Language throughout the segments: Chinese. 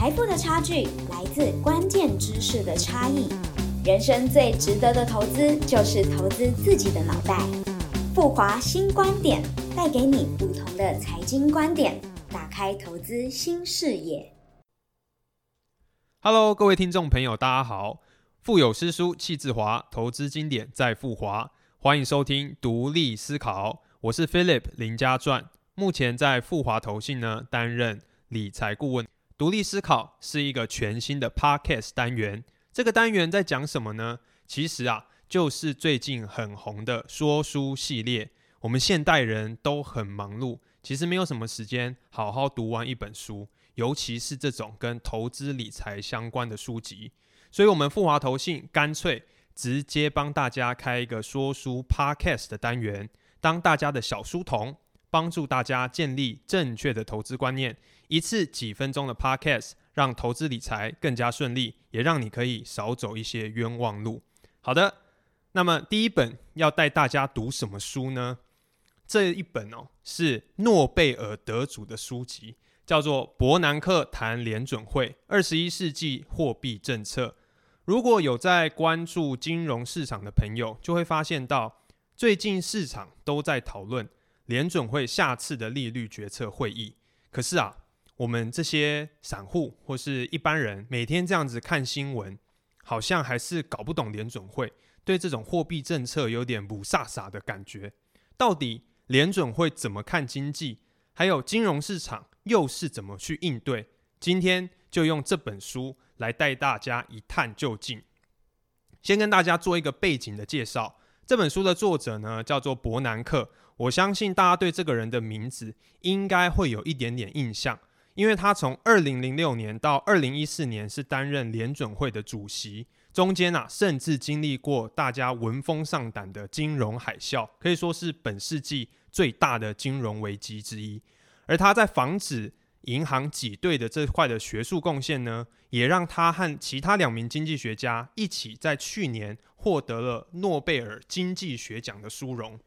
财富的差距来自关键知识的差异。人生最值得的投资就是投资自己的脑袋。富华新观点带给你不同的财经观点，打开投资新视野。Hello，各位听众朋友，大家好！腹有诗书气自华，投资经典在富华，欢迎收听独立思考。我是 Philip 林家传，目前在富华投信呢担任理财顾问。独立思考是一个全新的 Podcast 单元，这个单元在讲什么呢？其实啊，就是最近很红的说书系列。我们现代人都很忙碌，其实没有什么时间好好读完一本书。尤其是这种跟投资理财相关的书籍，所以我们富华投信干脆直接帮大家开一个说书 podcast 的单元，当大家的小书童，帮助大家建立正确的投资观念。一次几分钟的 podcast，让投资理财更加顺利，也让你可以少走一些冤枉路。好的，那么第一本要带大家读什么书呢？这一本哦是诺贝尔得主的书籍。叫做伯南克谈联准会二十一世纪货币政策。如果有在关注金融市场的朋友，就会发现到最近市场都在讨论联准会下次的利率决策会议。可是啊，我们这些散户或是一般人每天这样子看新闻，好像还是搞不懂联准会对这种货币政策有点不飒飒的感觉。到底联准会怎么看经济？还有金融市场？又是怎么去应对？今天就用这本书来带大家一探究竟。先跟大家做一个背景的介绍。这本书的作者呢，叫做伯南克。我相信大家对这个人的名字应该会有一点点印象，因为他从二零零六年到二零一四年是担任联准会的主席，中间啊，甚至经历过大家闻风丧胆的金融海啸，可以说是本世纪最大的金融危机之一。而他在防止银行挤兑的这块的学术贡献呢，也让他和其他两名经济学家一起在去年获得了诺贝尔经济学奖的殊荣。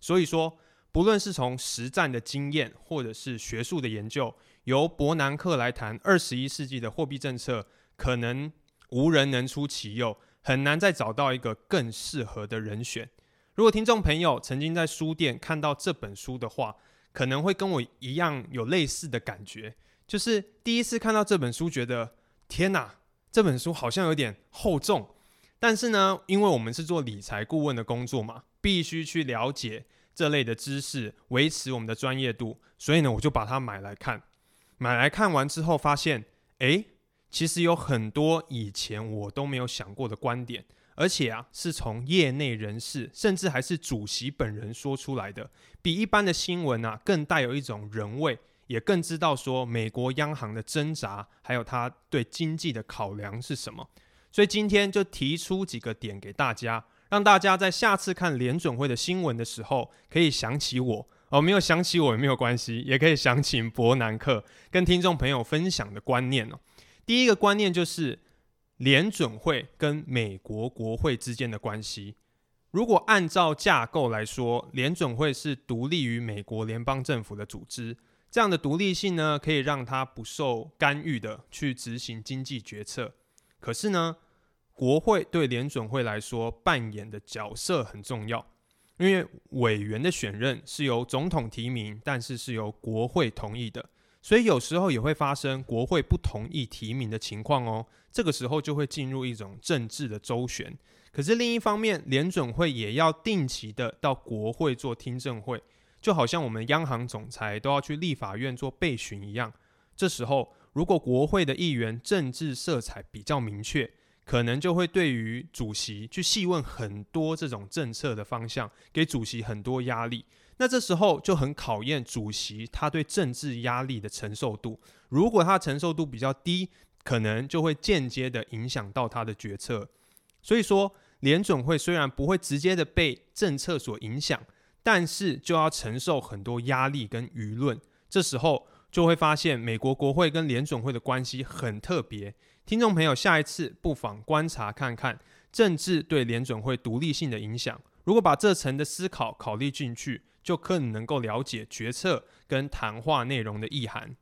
所以说，不论是从实战的经验，或者是学术的研究，由伯南克来谈二十一世纪的货币政策，可能无人能出其右，很难再找到一个更适合的人选。如果听众朋友曾经在书店看到这本书的话，可能会跟我一样有类似的感觉，就是第一次看到这本书，觉得天哪，这本书好像有点厚重。但是呢，因为我们是做理财顾问的工作嘛，必须去了解这类的知识，维持我们的专业度，所以呢，我就把它买来看。买来看完之后，发现，诶，其实有很多以前我都没有想过的观点。而且啊，是从业内人士，甚至还是主席本人说出来的，比一般的新闻啊更带有一种人味，也更知道说美国央行的挣扎，还有他对经济的考量是什么。所以今天就提出几个点给大家，让大家在下次看联准会的新闻的时候，可以想起我哦，没有想起我也没有关系，也可以想起伯南克跟听众朋友分享的观念哦。第一个观念就是。联准会跟美国国会之间的关系，如果按照架构来说，联准会是独立于美国联邦政府的组织，这样的独立性呢，可以让它不受干预的去执行经济决策。可是呢，国会对联准会来说扮演的角色很重要，因为委员的选任是由总统提名，但是是由国会同意的。所以有时候也会发生国会不同意提名的情况哦，这个时候就会进入一种政治的周旋。可是另一方面，联准会也要定期的到国会做听证会，就好像我们央行总裁都要去立法院做备询一样。这时候，如果国会的议员政治色彩比较明确，可能就会对于主席去细问很多这种政策的方向，给主席很多压力。那这时候就很考验主席他对政治压力的承受度。如果他承受度比较低，可能就会间接的影响到他的决策。所以说，联准会虽然不会直接的被政策所影响，但是就要承受很多压力跟舆论。这时候就会发现，美国国会跟联准会的关系很特别。听众朋友，下一次不妨观察看看政治对联准会独立性的影响。如果把这层的思考考虑进去，就更能够了解决策跟谈话内容的意涵。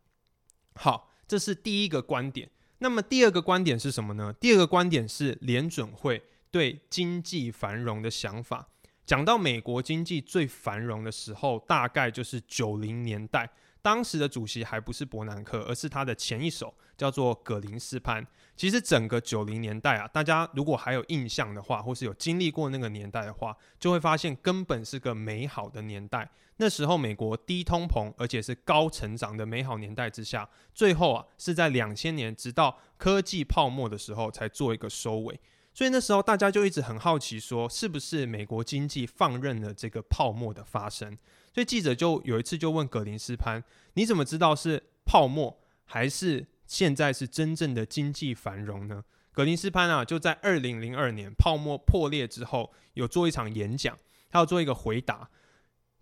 好，这是第一个观点。那么第二个观点是什么呢？第二个观点是联准会对经济繁荣的想法。讲到美国经济最繁荣的时候，大概就是九零年代。当时的主席还不是伯南克，而是他的前一手，叫做葛林斯潘。其实整个九零年代啊，大家如果还有印象的话，或是有经历过那个年代的话，就会发现根本是个美好的年代。那时候美国低通膨，而且是高成长的美好年代之下，最后啊是在两千年直到科技泡沫的时候才做一个收尾。所以那时候大家就一直很好奇，说是不是美国经济放任了这个泡沫的发生？所以记者就有一次就问格林斯潘：“你怎么知道是泡沫还是现在是真正的经济繁荣呢？”格林斯潘啊，就在二零零二年泡沫破裂之后，有做一场演讲，他要做一个回答。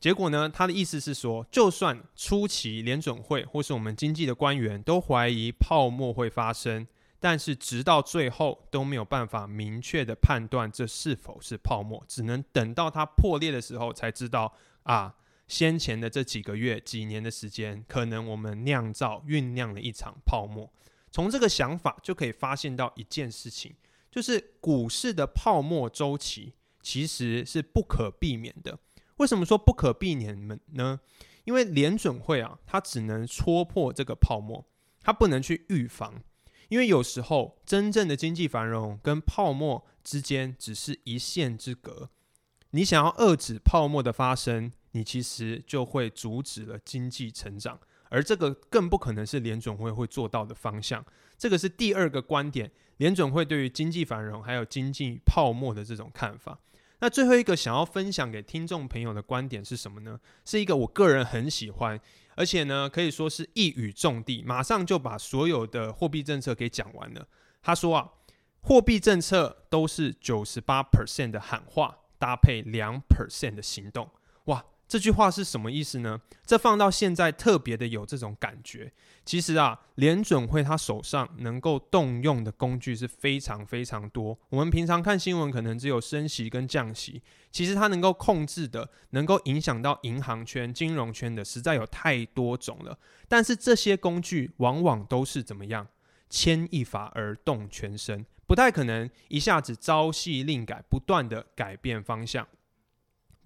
结果呢，他的意思是说，就算初期联准会或是我们经济的官员都怀疑泡沫会发生，但是直到最后都没有办法明确的判断这是否是泡沫，只能等到它破裂的时候才知道啊。先前的这几个月、几年的时间，可能我们酿造、酝酿了一场泡沫。从这个想法就可以发现到一件事情，就是股市的泡沫周期其实是不可避免的。为什么说不可避免呢？因为联准会啊，它只能戳破这个泡沫，它不能去预防。因为有时候真正的经济繁荣跟泡沫之间只是一线之隔。你想要遏制泡沫的发生。你其实就会阻止了经济成长，而这个更不可能是联准会会做到的方向。这个是第二个观点，联准会对于经济繁荣还有经济泡沫的这种看法。那最后一个想要分享给听众朋友的观点是什么呢？是一个我个人很喜欢，而且呢可以说是一语中的，马上就把所有的货币政策给讲完了。他说啊，货币政策都是九十八 percent 的喊话搭配两 percent 的行动。这句话是什么意思呢？这放到现在特别的有这种感觉。其实啊，联准会他手上能够动用的工具是非常非常多。我们平常看新闻可能只有升息跟降息，其实它能够控制的、能够影响到银行圈、金融圈的，实在有太多种了。但是这些工具往往都是怎么样？牵一发而动全身，不太可能一下子朝夕令改，不断的改变方向。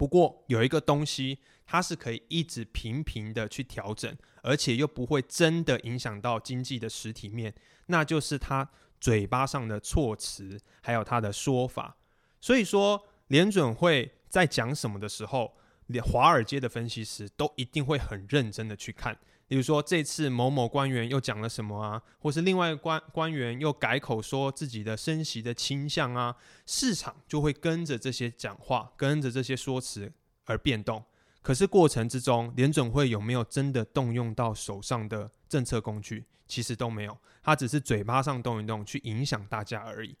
不过有一个东西，它是可以一直频频的去调整，而且又不会真的影响到经济的实体面，那就是他嘴巴上的措辞，还有他的说法。所以说，联准会在讲什么的时候，连华尔街的分析师都一定会很认真的去看。比如说这次某某官员又讲了什么啊，或是另外一个官官员又改口说自己的升息的倾向啊，市场就会跟着这些讲话，跟着这些说辞而变动。可是过程之中，联准会有没有真的动用到手上的政策工具？其实都没有，他只是嘴巴上动一动，去影响大家而已。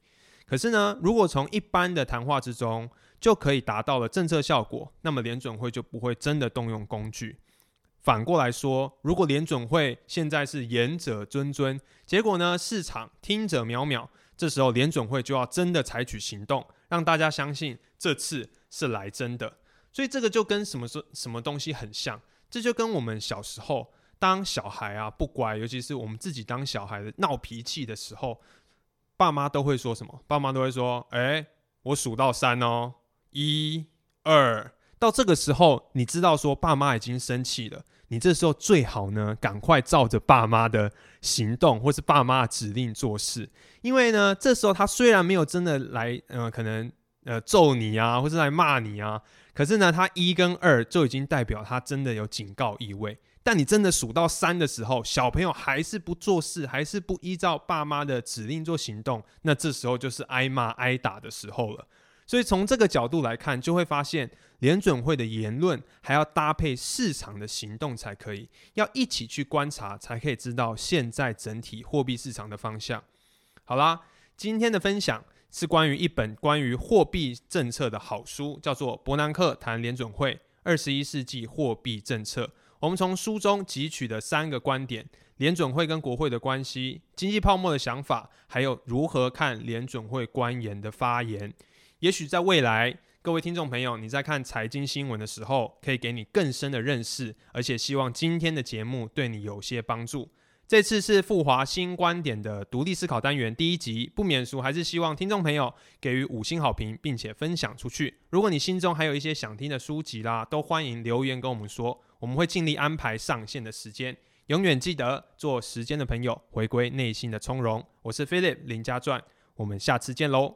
可是呢，如果从一般的谈话之中就可以达到了政策效果，那么联准会就不会真的动用工具。反过来说，如果联准会现在是言者谆谆，结果呢市场听者渺渺，这时候联准会就要真的采取行动，让大家相信这次是来真的。所以这个就跟什么说什么东西很像，这就跟我们小时候当小孩啊不乖，尤其是我们自己当小孩的闹脾气的时候，爸妈都会说什么？爸妈都会说：“哎，我数到三哦，一、二。”到这个时候，你知道说爸妈已经生气了，你这时候最好呢，赶快照着爸妈的行动或是爸妈的指令做事，因为呢，这时候他虽然没有真的来，呃，可能呃揍你啊，或是来骂你啊，可是呢，他一跟二就已经代表他真的有警告意味。但你真的数到三的时候，小朋友还是不做事，还是不依照爸妈的指令做行动，那这时候就是挨骂挨打的时候了。所以从这个角度来看，就会发现联准会的言论还要搭配市场的行动才可以，要一起去观察，才可以知道现在整体货币市场的方向。好啦，今天的分享是关于一本关于货币政策的好书，叫做《伯南克谈联准会二十一世纪货币政策》。我们从书中汲取的三个观点：联准会跟国会的关系、经济泡沫的想法，还有如何看联准会官员的发言。也许在未来，各位听众朋友，你在看财经新闻的时候，可以给你更深的认识，而且希望今天的节目对你有些帮助。这次是富华新观点的独立思考单元第一集，不免俗，还是希望听众朋友给予五星好评，并且分享出去。如果你心中还有一些想听的书籍啦，都欢迎留言跟我们说，我们会尽力安排上线的时间。永远记得做时间的朋友，回归内心的从容。我是 Philip 林家传，我们下次见喽。